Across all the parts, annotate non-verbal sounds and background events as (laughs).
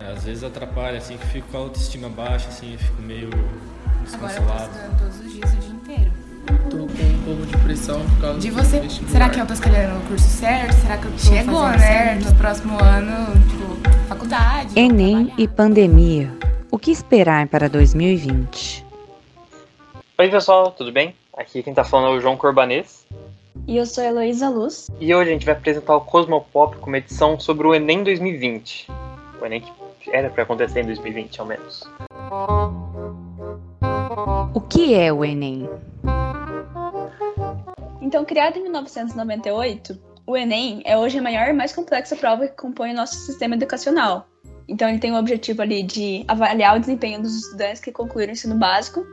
Às vezes atrapalha, assim, que fico com a autoestima baixa, assim, fico meio Agora eu tô desconsolado. estudando todos os dias o dia inteiro. Tô com um pouco de pressão por causa De do você, vestibular. será que eu tô escolhendo o curso certo? Será que eu tô Chegou, fazendo né? certo no próximo ano, tipo, faculdade? Enem e pandemia. O que esperar para 2020? Oi pessoal, tudo bem? Aqui quem tá falando é o João Corbanês. E eu sou a Heloísa Luz. E hoje a gente vai apresentar o Cosmopop com uma edição sobre o Enem 2020. O Enem que era pra acontecer em 2020, ao menos. O que é o Enem? Então, criado em 1998, o Enem é hoje a maior e mais complexa prova que compõe o nosso sistema educacional. Então, ele tem o objetivo ali de avaliar o desempenho dos estudantes que concluíram o ensino básico.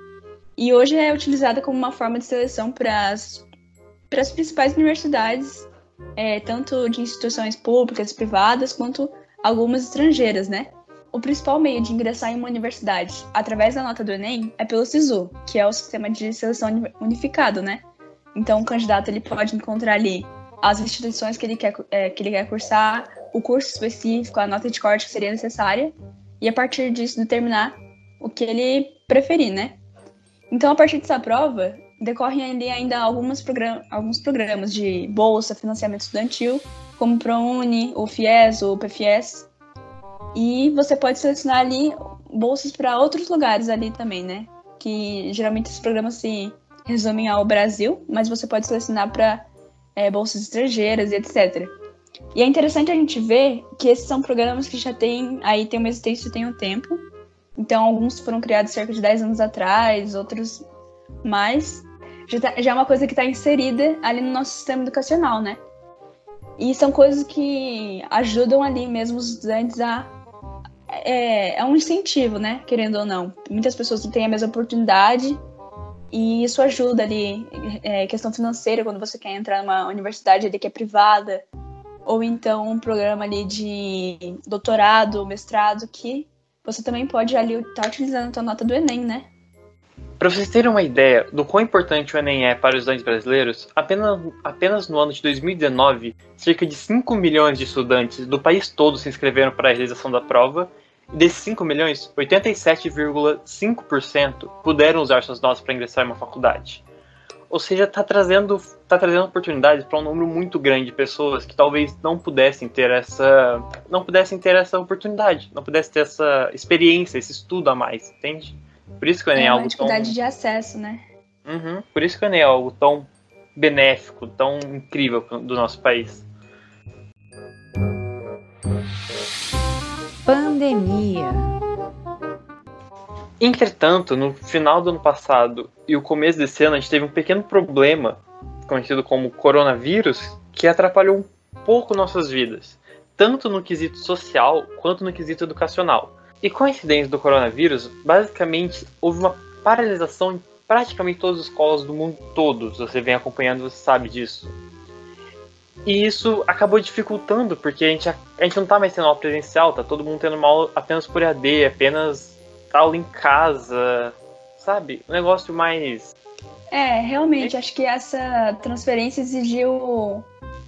E hoje é utilizada como uma forma de seleção para as, para as principais universidades, é, tanto de instituições públicas, privadas, quanto algumas estrangeiras, né? O principal meio de ingressar em uma universidade através da nota do Enem é pelo SISU, que é o sistema de seleção uni- unificado, né? Então, o candidato ele pode encontrar ali as instituições que ele quer, é, que ele quer cursar, o curso específico, a nota de corte que seria necessária, e a partir disso determinar o que ele preferir, né? Então, a partir dessa prova, decorrem ali ainda algumas program alguns programas de bolsa, financiamento estudantil, como o ProUni, o FIES, o PFIES, e você pode selecionar ali bolsas para outros lugares ali também, né? Que geralmente esses programas se resumem ao Brasil, mas você pode selecionar para bolsas estrangeiras e etc. E é interessante a gente ver que esses são programas que já têm aí tem uma existência tem um tempo. Então alguns foram criados cerca de 10 anos atrás, outros mais. Já, tá- já é uma coisa que está inserida ali no nosso sistema educacional, né? E são coisas que ajudam ali mesmo os estudantes a é, é um incentivo, né? Querendo ou não. Muitas pessoas não têm a mesma oportunidade e isso ajuda ali, é, questão financeira, quando você quer entrar numa universidade ali que é privada, ou então um programa ali de doutorado, mestrado, que você também pode ali estar utilizando a tua nota do Enem, né? Para vocês terem uma ideia do quão importante o Enem é para os estudantes brasileiros, apenas, apenas no ano de 2019, cerca de 5 milhões de estudantes do país todo se inscreveram para a realização da prova, e desses 5 milhões, 87,5% puderam usar suas notas para ingressar em uma faculdade. Ou seja, está trazendo, tá trazendo oportunidades para um número muito grande de pessoas que talvez não pudessem ter essa, não pudessem ter essa oportunidade, não pudessem ter essa experiência, esse estudo a mais, entende? Por isso que o Enem é, É uma algo tão dificuldade de acesso, né? Uhum. Por isso que o Enem é algo tão benéfico, tão incrível do nosso país. Pandemia. Entretanto, no final do ano passado e o começo desse ano, a gente teve um pequeno problema, conhecido como coronavírus, que atrapalhou um pouco nossas vidas, tanto no quesito social quanto no quesito educacional. E com a incidência do coronavírus, basicamente houve uma paralisação em praticamente todas as escolas do mundo todo. Se você vem acompanhando, você sabe disso. E isso acabou dificultando, porque a gente, a gente não tá mais tendo aula presencial, tá todo mundo tendo uma aula apenas por AD, apenas aula em casa, sabe? Um negócio mais. É, realmente, acho que essa transferência exigiu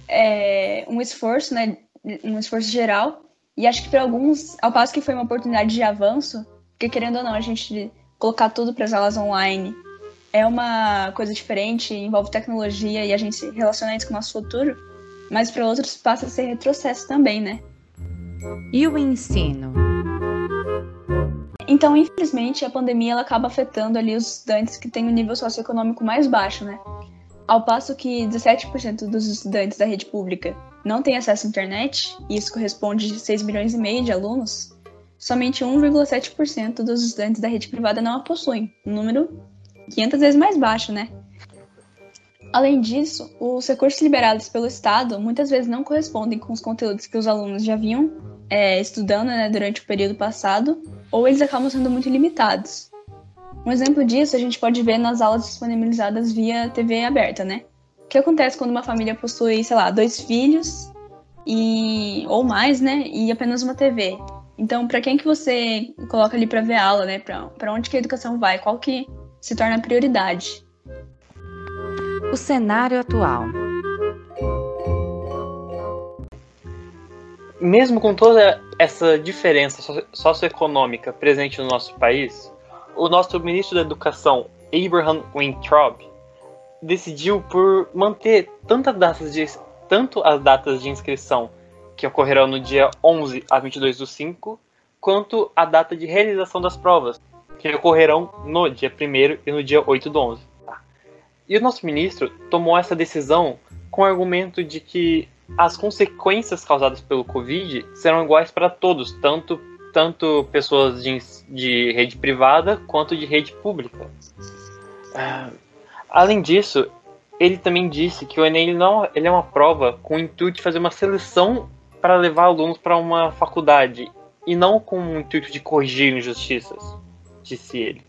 é, um esforço, né? Um esforço geral. E acho que para alguns, ao passo que foi uma oportunidade de avanço, porque querendo ou não, a gente colocar tudo para as aulas online é uma coisa diferente, envolve tecnologia e a gente se relaciona isso com o nosso futuro, mas para outros passa a ser retrocesso também, né? E o ensino? Então, infelizmente, a pandemia ela acaba afetando ali os estudantes que têm o nível socioeconômico mais baixo, né? Ao passo que 17% dos estudantes da rede pública não têm acesso à internet, e isso corresponde a 6 milhões e meio de alunos, somente 1,7% dos estudantes da rede privada não a possuem, um número 500 vezes mais baixo, né? Além disso, os recursos liberados pelo Estado muitas vezes não correspondem com os conteúdos que os alunos já vinham é, estudando né, durante o período passado, ou eles acabam sendo muito limitados. Um exemplo disso a gente pode ver nas aulas disponibilizadas via TV aberta, né? O que acontece quando uma família possui, sei lá, dois filhos e ou mais, né? E apenas uma TV. Então, para quem que você coloca ali para ver a aula, né? Para onde que a educação vai? Qual que se torna a prioridade? O cenário atual. mesmo com toda essa diferença socioeconômica presente no nosso país, o nosso ministro da Educação, Abraham Weintraub, decidiu por manter tantas datas de, tanto as datas de inscrição que ocorrerão no dia 11 a 22 do 5, quanto a data de realização das provas, que ocorrerão no dia 1 e no dia 8 do 11. E o nosso ministro tomou essa decisão com o argumento de que as consequências causadas pelo Covid serão iguais para todos, tanto, tanto pessoas de, de rede privada quanto de rede pública. Uh, além disso, ele também disse que o Enem não, ele é uma prova com o intuito de fazer uma seleção para levar alunos para uma faculdade e não com o intuito de corrigir injustiças, disse ele.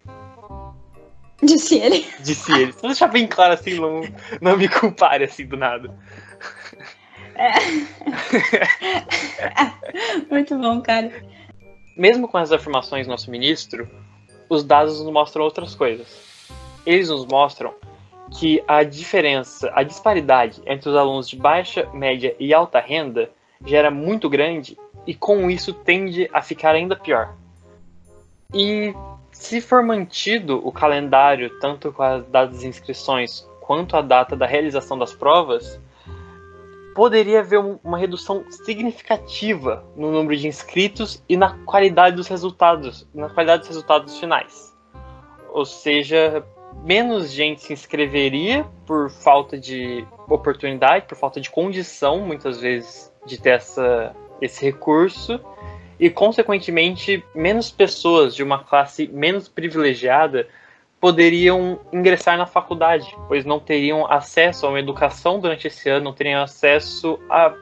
Disse ele. Disse ele. Só deixar bem claro assim, não, não me culpare assim do nada. É. (laughs) Muito bom, cara. Mesmo com as afirmações do nosso ministro, os dados nos mostram outras coisas. Eles nos mostram que a diferença, a disparidade entre os alunos de baixa, média e alta renda gera muito grande e com isso tende a ficar ainda pior. E se for mantido o calendário, tanto com as datas de inscrições quanto a data da realização das provas, poderia haver uma redução significativa no número de inscritos e na qualidade dos resultados, na qualidade dos resultados finais. Ou seja, menos gente se inscreveria por falta de oportunidade, por falta de condição, muitas vezes, de ter essa, esse recurso, e, consequentemente, menos pessoas de uma classe menos privilegiada poderiam ingressar na faculdade, pois não teriam acesso a uma educação durante esse ano, não teriam acesso a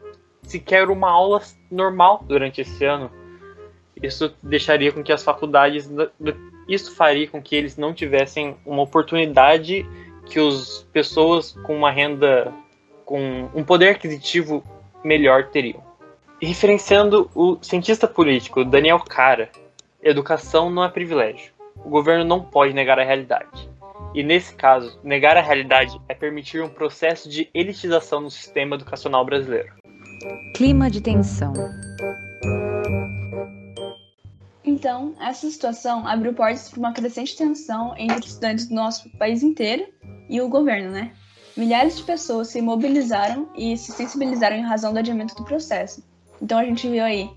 sequer uma aula normal durante esse ano. Isso deixaria com que as faculdades, isso faria com que eles não tivessem uma oportunidade que as pessoas com uma renda, com um poder aquisitivo melhor teriam. Referenciando o cientista político Daniel Cara, educação não é privilégio. O governo não pode negar a realidade. E nesse caso, negar a realidade é permitir um processo de elitização no sistema educacional brasileiro. Clima de tensão. Então, essa situação abriu portas para uma crescente tensão entre estudantes do nosso país inteiro e o governo, né? Milhares de pessoas se mobilizaram e se sensibilizaram em razão do adiamento do processo. Então a gente viu aí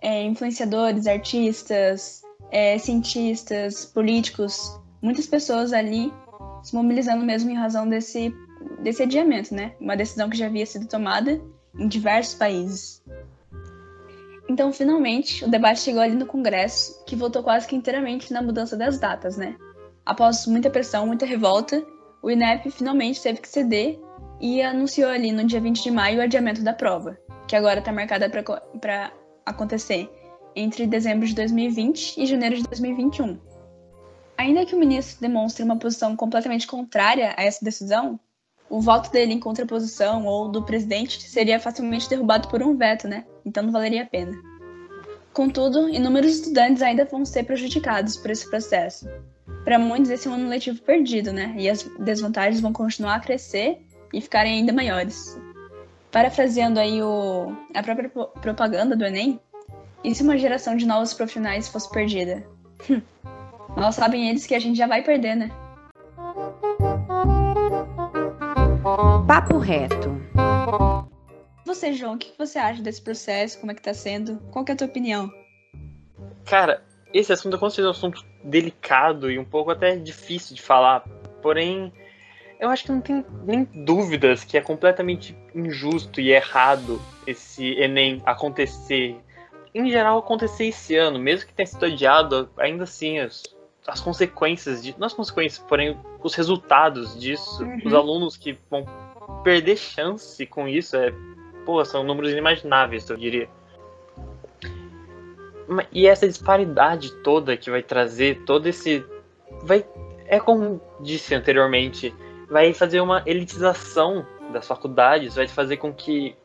é, influenciadores, artistas, é, cientistas, políticos, muitas pessoas ali se mobilizando mesmo em razão desse, desse adiamento, né? Uma decisão que já havia sido tomada em diversos países. Então, finalmente, o debate chegou ali no Congresso, que votou quase que inteiramente na mudança das datas, né? Após muita pressão, muita revolta, o INEP finalmente teve que ceder e anunciou ali no dia 20 de maio o adiamento da prova que agora está marcada para acontecer entre dezembro de 2020 e janeiro de 2021. Ainda que o ministro demonstre uma posição completamente contrária a essa decisão, o voto dele em contraposição ou do presidente seria facilmente derrubado por um veto, né? Então não valeria a pena. Contudo, inúmeros estudantes ainda vão ser prejudicados por esse processo. Para muitos, esse é um ano letivo perdido, né? E as desvantagens vão continuar a crescer e ficarem ainda maiores. Parafraseando aí o, a própria propaganda do Enem, e se uma geração de novos profissionais fosse perdida? Hum, mal sabem eles que a gente já vai perder, né? Papo reto. Você, João, o que você acha desse processo? Como é que tá sendo? Qual que é a tua opinião? Cara, esse assunto é com certeza um assunto delicado e um pouco até difícil de falar. Porém, eu acho que não tem nem dúvidas que é completamente injusto e errado esse Enem acontecer. Em geral, acontecer esse ano, mesmo que tenha sido adiado, ainda assim, as, as consequências, de, não as consequências, porém os resultados disso, uhum. os alunos que vão perder chance com isso, é, pô, são números inimagináveis, eu diria. E essa disparidade toda que vai trazer todo esse. Vai, é como disse anteriormente, vai fazer uma elitização das faculdades, vai fazer com que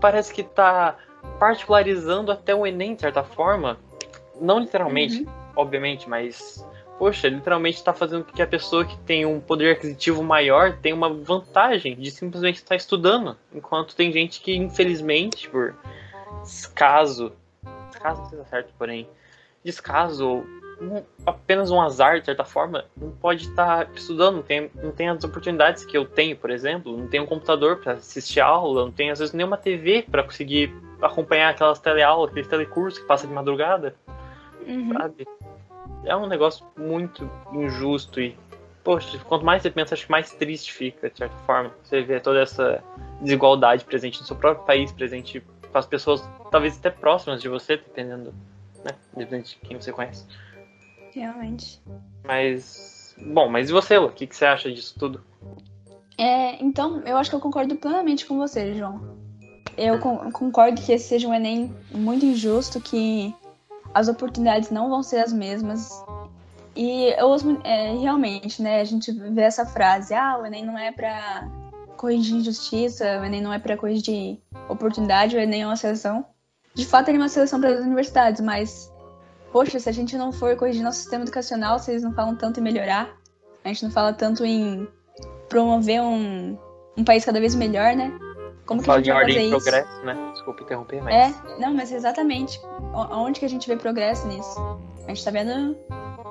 parece que está particularizando até o Enem, de certa forma. Não literalmente, uhum. Obviamente, mas poxa, literalmente está fazendo com que a pessoa que tem um poder aquisitivo maior tenha uma vantagem de simplesmente estar estudando, enquanto tem gente que, infelizmente, por descaso, descaso não seja certo, porém, descaso, um, apenas um azar, de certa forma, não pode estar tá estudando, não tem, não tem as oportunidades que eu tenho, por exemplo, não tenho um computador para assistir aula, não tenho às vezes nenhuma TV para conseguir acompanhar aquelas teleaulas, aqueles telecursos que passa de madrugada, uhum. sabe? É um negócio muito injusto e, poxa, quanto mais você pensa, acho que mais triste fica, de certa forma. Você vê toda essa desigualdade presente no seu próprio país, presente com as pessoas, talvez até próximas de você, dependendo, né? Dependendo de quem você conhece. Realmente. Mas, bom, mas e você, Lu? O que, que você acha disso tudo? É, então, eu acho que eu concordo plenamente com você, João. Eu concordo que esse seja um Enem muito injusto, que as oportunidades não vão ser as mesmas. E eu, é, realmente, né, a gente vê essa frase, ah, o Enem não é para corrigir injustiça, o Enem não é para corrigir oportunidade, o Enem é uma seleção. De fato, ele é uma seleção para as universidades, mas, poxa, se a gente não for corrigir nosso sistema educacional, vocês não falam tanto em melhorar, a gente não fala tanto em promover um, um país cada vez melhor, né? Como que a gente vai fazer isso? progresso, né? Desculpa interromper, mas... É, não, mas exatamente. Onde que a gente vê progresso nisso? A gente tá vendo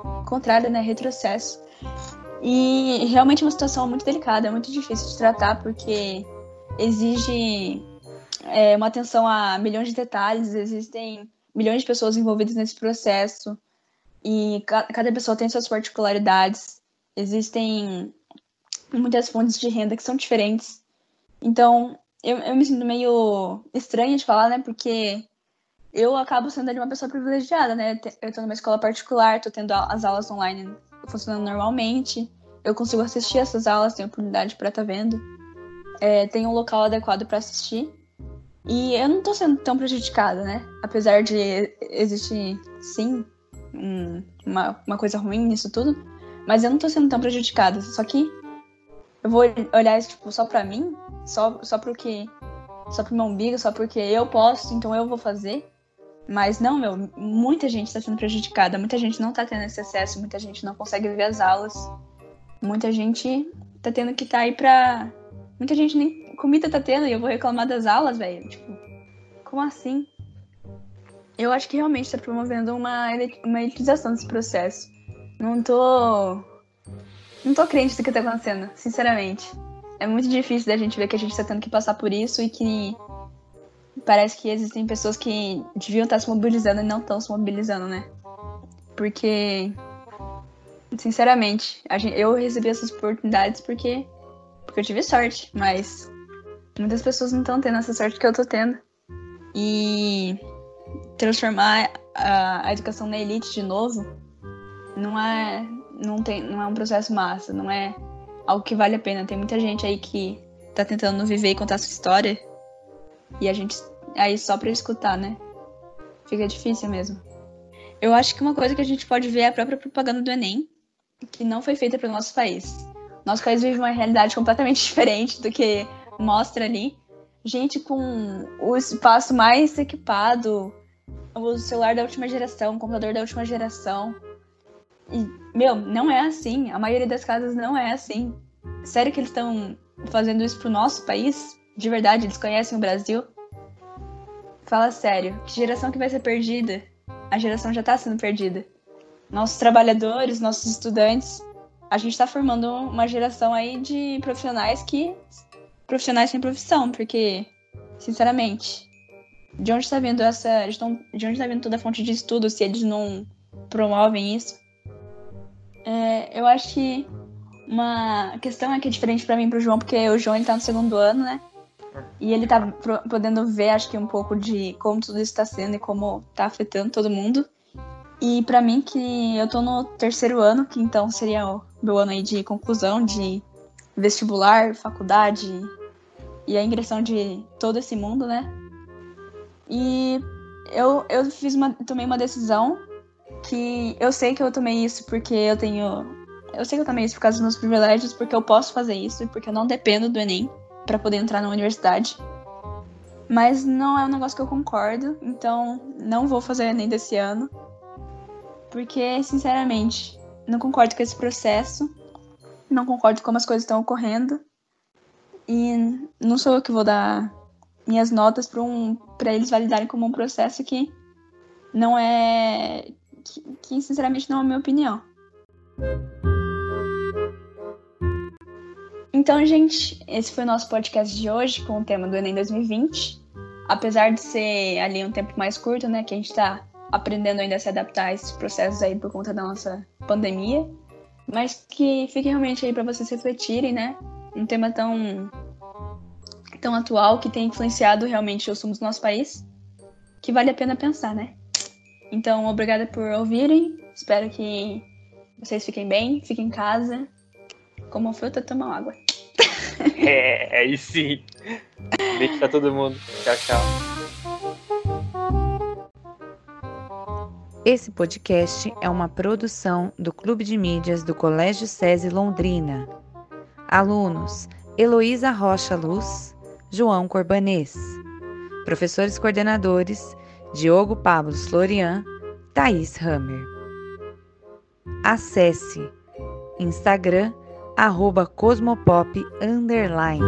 o contrário, né? Retrocesso. E realmente é uma situação muito delicada, é muito difícil de tratar, porque exige é, uma atenção a milhões de detalhes, existem milhões de pessoas envolvidas nesse processo, e cada pessoa tem suas particularidades, existem muitas fontes de renda que são diferentes. Então, eu, eu me sinto meio estranha de falar, né? Porque eu acabo sendo uma pessoa privilegiada, né? Eu tô numa escola particular, tô tendo as aulas online funcionando normalmente. Eu consigo assistir essas aulas, tenho oportunidade para estar tá vendo. É, tenho um local adequado para assistir. E eu não tô sendo tão prejudicada, né? Apesar de existir, sim, um, uma, uma coisa ruim nisso tudo. Mas eu não tô sendo tão prejudicada. Só que eu vou olhar isso, tipo, só pra mim, só, só porque. Só pro meu umbigo, só porque eu posso, então eu vou fazer. Mas não, meu, muita gente está sendo prejudicada, muita gente não tá tendo esse acesso, muita gente não consegue ver as aulas. Muita gente tá tendo que estar tá aí pra. Muita gente nem comida tá tendo e eu vou reclamar das aulas, velho. Tipo, como assim? Eu acho que realmente tá promovendo uma, uma elitização desse processo. Não tô não tô crente do que tá acontecendo, sinceramente. É muito difícil da gente ver que a gente tá tendo que passar por isso e que parece que existem pessoas que deviam estar se mobilizando e não estão se mobilizando, né? Porque, sinceramente, gente, eu recebi essas oportunidades porque, porque eu tive sorte, mas muitas pessoas não estão tendo essa sorte que eu tô tendo. E transformar a, a educação na elite de novo não é, não, tem, não é um processo massa, não é algo que vale a pena. Tem muita gente aí que tá tentando viver e contar sua história. E a gente aí só pra escutar, né? Fica difícil mesmo. Eu acho que uma coisa que a gente pode ver é a própria propaganda do Enem, que não foi feita para o nosso país. Nosso país vive uma realidade completamente (laughs) diferente do que mostra ali. Gente com o espaço mais equipado, o celular da última geração, o computador da última geração, e, meu, não é assim. A maioria das casas não é assim. Sério que eles estão fazendo isso pro nosso país? De verdade, eles conhecem o Brasil? Fala sério, que geração que vai ser perdida? A geração já tá sendo perdida. Nossos trabalhadores, nossos estudantes, a gente tá formando uma geração aí de profissionais que. profissionais sem profissão, porque, sinceramente, de onde tá vindo essa. De onde tá vindo toda a fonte de estudo se eles não promovem isso? É, eu acho que uma questão aqui diferente para mim e pro João, porque o João ele tá no segundo ano, né? E ele tá podendo ver, acho que um pouco de como tudo isso tá sendo e como tá afetando todo mundo. E para mim, que eu tô no terceiro ano, que então seria o meu ano aí de conclusão, de vestibular, faculdade e a ingressão de todo esse mundo, né? E eu, eu fiz uma, tomei uma decisão que eu sei que eu tomei isso porque eu tenho. Eu sei que eu tomei isso por causa dos meus privilégios, porque eu posso fazer isso e porque eu não dependo do Enem para poder entrar na universidade. Mas não é um negócio que eu concordo, então não vou fazer o Enem desse ano. Porque, sinceramente, não concordo com esse processo, não concordo com como as coisas estão ocorrendo. E não sou eu que vou dar minhas notas para um eles validarem como um processo que não é. Que, que sinceramente não é a minha opinião. Então, gente, esse foi o nosso podcast de hoje com o tema do Enem 2020. Apesar de ser ali um tempo mais curto, né, que a gente está aprendendo ainda a se adaptar a esses processos aí por conta da nossa pandemia, mas que fique realmente aí para vocês refletirem, né? Um tema tão tão atual que tem influenciado realmente os rumos do nosso país, que vale a pena pensar, né? Então, obrigada por ouvirem. Espero que vocês fiquem bem, fiquem em casa. Como fruta, tomam água. (laughs) É, aí sim. Beijo pra todo mundo. Tchau, tchau. Esse podcast é uma produção do Clube de Mídias do Colégio SESI Londrina. Alunos: Heloísa Rocha Luz, João Corbanês. Professores coordenadores: Diogo Pablo Florian, Thaís Hammer. Acesse Instagram arroba cosmopop underline.